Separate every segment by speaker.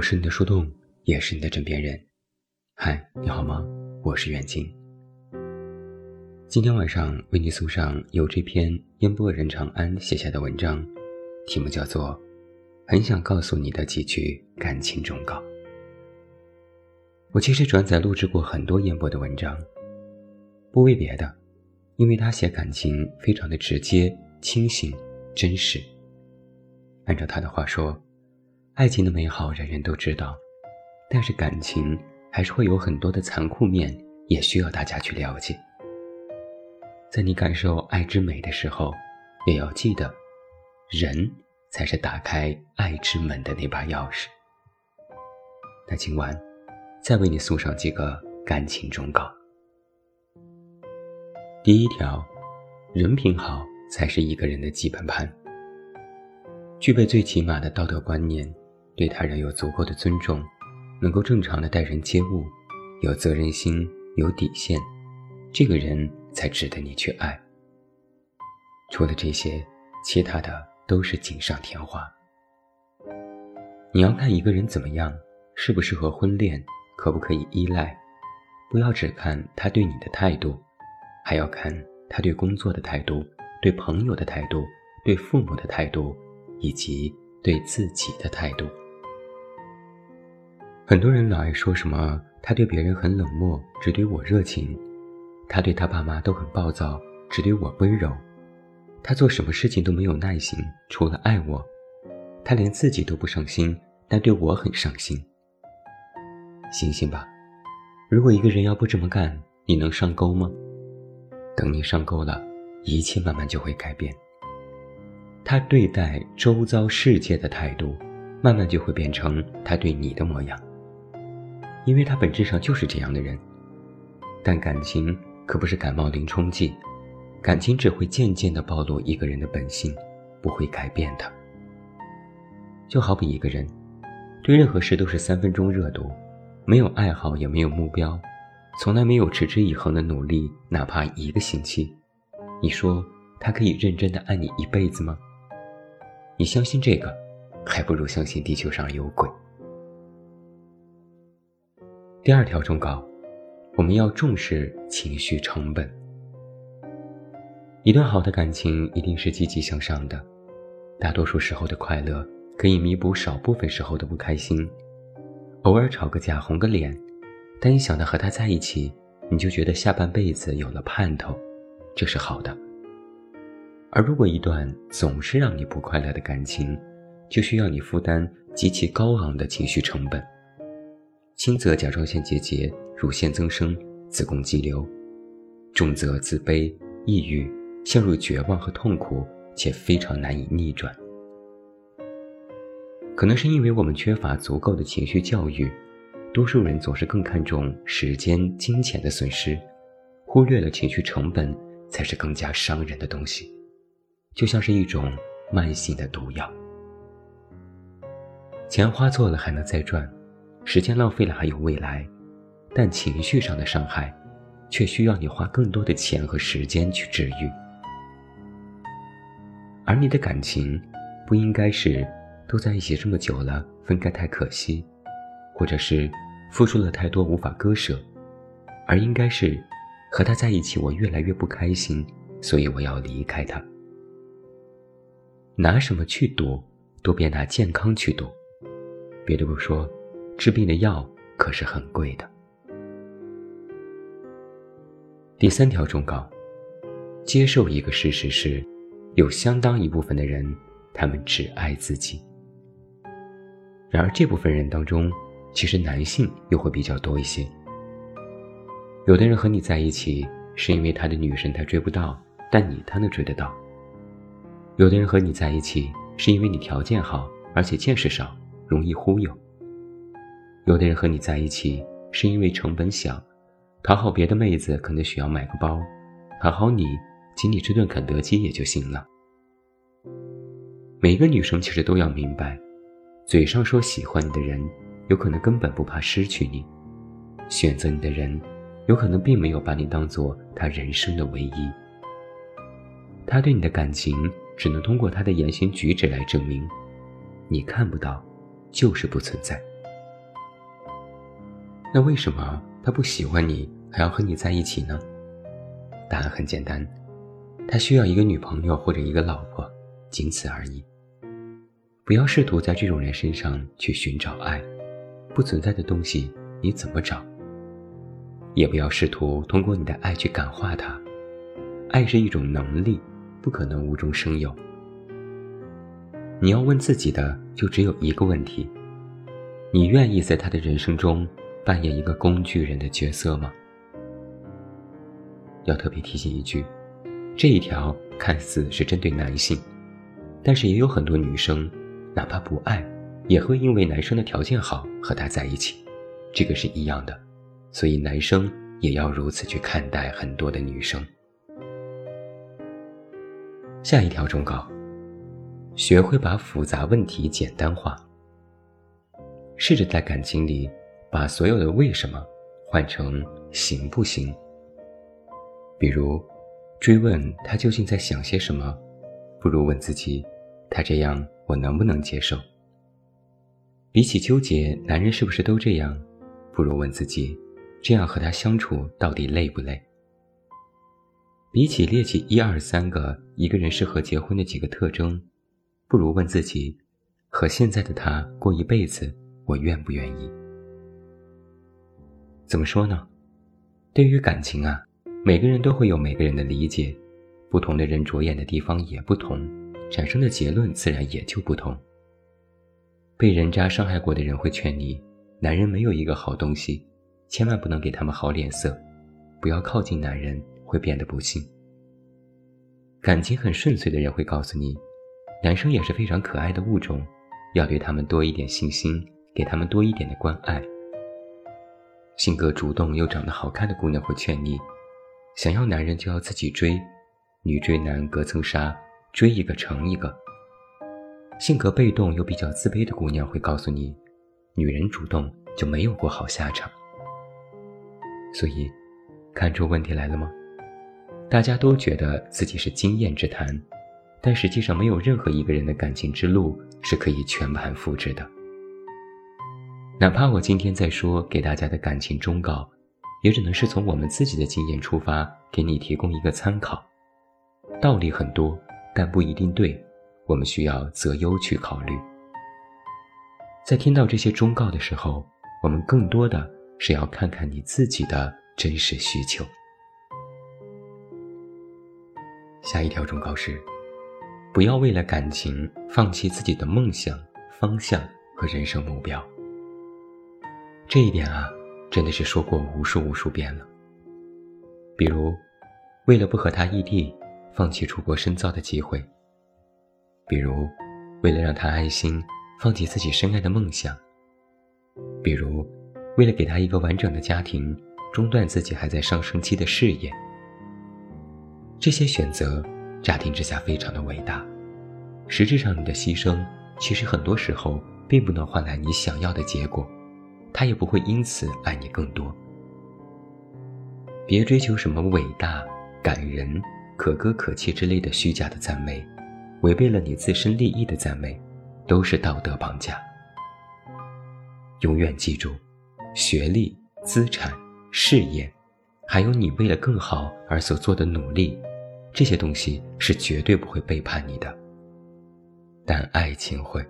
Speaker 1: 我是你的树洞，也是你的枕边人。嗨，你好吗？我是远近。今天晚上为你送上由这篇烟波人长安写下的文章，题目叫做《很想告诉你的几句感情忠告》。我其实转载录制过很多烟波的文章，不为别的，因为他写感情非常的直接、清醒、真实。按照他的话说。爱情的美好人人都知道，但是感情还是会有很多的残酷面，也需要大家去了解。在你感受爱之美的时候，也要记得，人才是打开爱之门的那把钥匙。那今晚，再为你送上几个感情忠告。第一条，人品好才是一个人的基本盘，具备最起码的道德观念。对他人有足够的尊重，能够正常的待人接物，有责任心，有底线，这个人才值得你去爱。除了这些，其他的都是锦上添花。你要看一个人怎么样，适不适合婚恋，可不可以依赖，不要只看他对你的态度，还要看他对工作的态度，对朋友的态度，对父母的态度，以及对自己的态度。很多人老爱说什么，他对别人很冷漠，只对我热情；他对他爸妈都很暴躁，只对我温柔；他做什么事情都没有耐心，除了爱我；他连自己都不上心，但对我很上心。醒醒吧！如果一个人要不这么干，你能上钩吗？等你上钩了，一切慢慢就会改变。他对待周遭世界的态度，慢慢就会变成他对你的模样。因为他本质上就是这样的人，但感情可不是感冒灵冲剂，感情只会渐渐地暴露一个人的本性，不会改变的。就好比一个人，对任何事都是三分钟热度，没有爱好也没有目标，从来没有持之以恒的努力，哪怕一个星期，你说他可以认真的爱你一辈子吗？你相信这个，还不如相信地球上有鬼。第二条忠告：我们要重视情绪成本。一段好的感情一定是积极向上的，大多数时候的快乐可以弥补少部分时候的不开心。偶尔吵个架红个脸，但一想到和他在一起，你就觉得下半辈子有了盼头，这是好的。而如果一段总是让你不快乐的感情，就需要你负担极其高昂的情绪成本。轻则甲状腺结节、乳腺增生、子宫肌瘤；重则自卑、抑郁，陷入绝望和痛苦，且非常难以逆转。可能是因为我们缺乏足够的情绪教育，多数人总是更看重时间、金钱的损失，忽略了情绪成本才是更加伤人的东西，就像是一种慢性的毒药。钱花错了还能再赚。时间浪费了还有未来，但情绪上的伤害，却需要你花更多的钱和时间去治愈。而你的感情，不应该是都在一起这么久了，分开太可惜，或者是付出了太多无法割舍，而应该是和他在一起我越来越不开心，所以我要离开他。拿什么去赌，都别拿健康去赌。别的不说。治病的药可是很贵的。第三条忠告：接受一个事实是，有相当一部分的人，他们只爱自己。然而这部分人当中，其实男性又会比较多一些。有的人和你在一起，是因为他的女神他追不到，但你他能追得到；有的人和你在一起，是因为你条件好，而且见识少，容易忽悠。有的人和你在一起是因为成本小，讨好别的妹子可能需要买个包，讨好你，请你吃顿肯德基也就行了。每个女生其实都要明白，嘴上说喜欢你的人，有可能根本不怕失去你；选择你的人，有可能并没有把你当做他人生的唯一。他对你的感情，只能通过他的言行举止来证明，你看不到，就是不存在。那为什么他不喜欢你还要和你在一起呢？答案很简单，他需要一个女朋友或者一个老婆，仅此而已。不要试图在这种人身上去寻找爱，不存在的东西你怎么找？也不要试图通过你的爱去感化他，爱是一种能力，不可能无中生有。你要问自己的就只有一个问题：你愿意在他的人生中扮演一个工具人的角色吗？要特别提醒一句，这一条看似是针对男性，但是也有很多女生，哪怕不爱，也会因为男生的条件好和他在一起，这个是一样的。所以男生也要如此去看待很多的女生。下一条忠告：学会把复杂问题简单化。试着在感情里，把所有的为什么换成行不行。比如，追问他究竟在想些什么，不如问自己：他这样我能不能接受？比起纠结男人是不是都这样，不如问自己。这样和他相处到底累不累？比起列举一二三个一个人适合结婚的几个特征，不如问自己：和现在的他过一辈子，我愿不愿意？怎么说呢？对于感情啊，每个人都会有每个人的理解，不同的人着眼的地方也不同，产生的结论自然也就不同。被人渣伤害过的人会劝你：男人没有一个好东西。千万不能给他们好脸色，不要靠近男人，会变得不幸。感情很顺遂的人会告诉你，男生也是非常可爱的物种，要对他们多一点信心，给他们多一点的关爱。性格主动又长得好看的姑娘会劝你，想要男人就要自己追，女追男隔层纱，追一个成一个。性格被动又比较自卑的姑娘会告诉你，女人主动就没有过好下场。所以，看出问题来了吗？大家都觉得自己是经验之谈，但实际上没有任何一个人的感情之路是可以全盘复制的。哪怕我今天在说给大家的感情忠告，也只能是从我们自己的经验出发，给你提供一个参考。道理很多，但不一定对，我们需要择优去考虑。在听到这些忠告的时候，我们更多的。是要看看你自己的真实需求。下一条忠告是：不要为了感情放弃自己的梦想、方向和人生目标。这一点啊，真的是说过无数无数遍了。比如，为了不和他异地，放弃出国深造的机会；比如，为了让他安心，放弃自己深爱的梦想；比如。为了给他一个完整的家庭，中断自己还在上升期的事业，这些选择乍听之下非常的伟大，实质上你的牺牲其实很多时候并不能换来你想要的结果，他也不会因此爱你更多。别追求什么伟大、感人、可歌可泣之类的虚假的赞美，违背了你自身利益的赞美，都是道德绑架。永远记住。学历、资产、事业，还有你为了更好而所做的努力，这些东西是绝对不会背叛你的。但爱情会。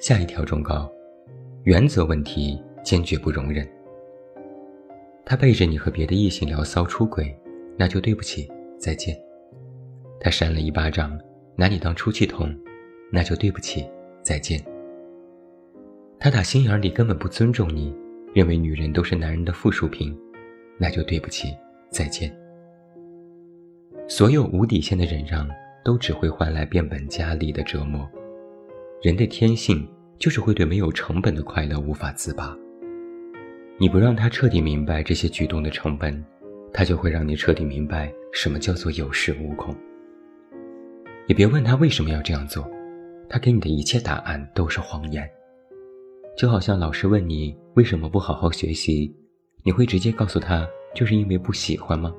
Speaker 1: 下一条忠告：原则问题坚决不容忍。他背着你和别的异性聊骚出轨，那就对不起，再见。他扇了一巴掌，拿你当出气筒，那就对不起，再见。他打心眼里根本不尊重你，认为女人都是男人的附属品，那就对不起，再见。所有无底线的忍让，都只会换来变本加厉的折磨。人的天性就是会对没有成本的快乐无法自拔。你不让他彻底明白这些举动的成本，他就会让你彻底明白什么叫做有恃无恐。也别问他为什么要这样做，他给你的一切答案都是谎言。就好像老师问你为什么不好好学习，你会直接告诉他就是因为不喜欢吗？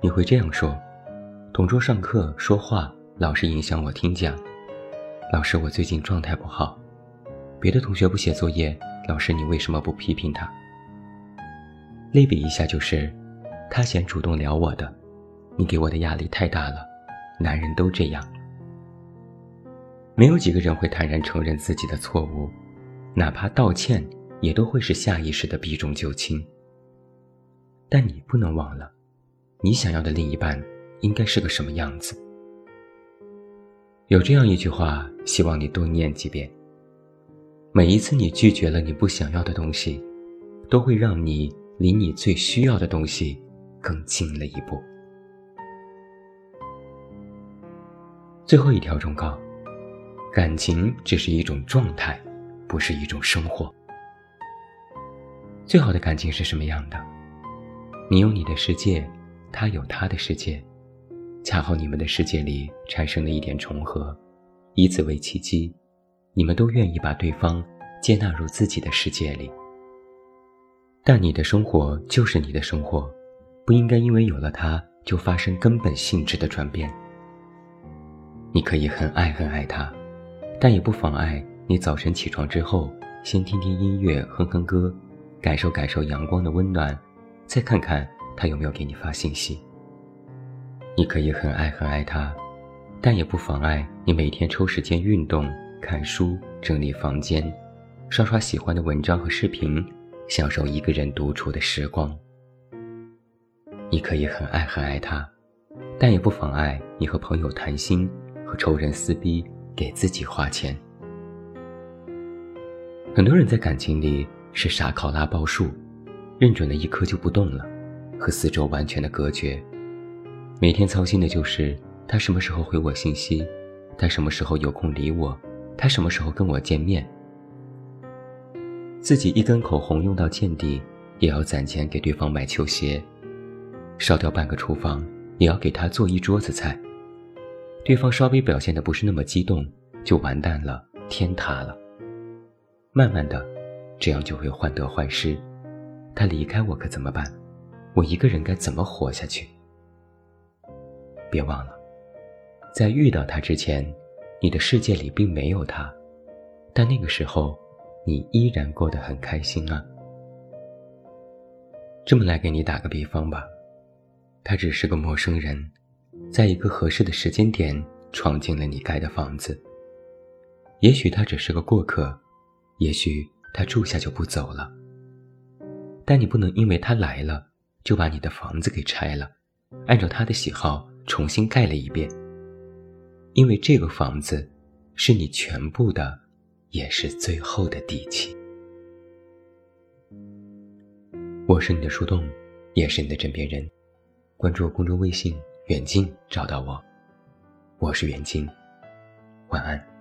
Speaker 1: 你会这样说：同桌上课说话老是影响我听讲，老师我最近状态不好，别的同学不写作业，老师你为什么不批评他？类比一下就是，他先主动聊我的，你给我的压力太大了，男人都这样。没有几个人会坦然承认自己的错误，哪怕道歉，也都会是下意识的避重就轻。但你不能忘了，你想要的另一半应该是个什么样子。有这样一句话，希望你多念几遍。每一次你拒绝了你不想要的东西，都会让你离你最需要的东西更近了一步。最后一条忠告：感情只是一种状态，不是一种生活。最好的感情是什么样的？你有你的世界，他有他的世界。恰好你们的世界里产生了一点重合，以此为契机，你们都愿意把对方接纳入自己的世界里。但你的生活就是你的生活，不应该因为有了他就发生根本性质的转变。你可以很爱很爱他，但也不妨碍你早晨起床之后先听听音乐，哼哼歌，感受感受阳光的温暖，再看看他有没有给你发信息。你可以很爱很爱他，但也不妨碍你每天抽时间运动、看书、整理房间、刷刷喜欢的文章和视频，享受一个人独处的时光。你可以很爱很爱他，但也不妨碍你和朋友谈心、和仇人撕逼、给自己花钱。很多人在感情里是傻考拉报数，认准了一颗就不动了，和四周完全的隔绝。每天操心的就是他什么时候回我信息，他什么时候有空理我，他什么时候跟我见面。自己一根口红用到见底，也要攒钱给对方买球鞋；烧掉半个厨房，也要给他做一桌子菜。对方稍微表现的不是那么激动，就完蛋了，天塌了。慢慢的，这样就会患得患失。他离开我可怎么办？我一个人该怎么活下去？别忘了，在遇到他之前，你的世界里并没有他，但那个时候，你依然过得很开心啊。这么来给你打个比方吧，他只是个陌生人，在一个合适的时间点闯进了你盖的房子。也许他只是个过客，也许他住下就不走了。但你不能因为他来了，就把你的房子给拆了，按照他的喜好。重新盖了一遍，因为这个房子是你全部的，也是最后的底气。我是你的树洞，也是你的枕边人。关注公众微信“远近”，找到我。我是袁静，晚安。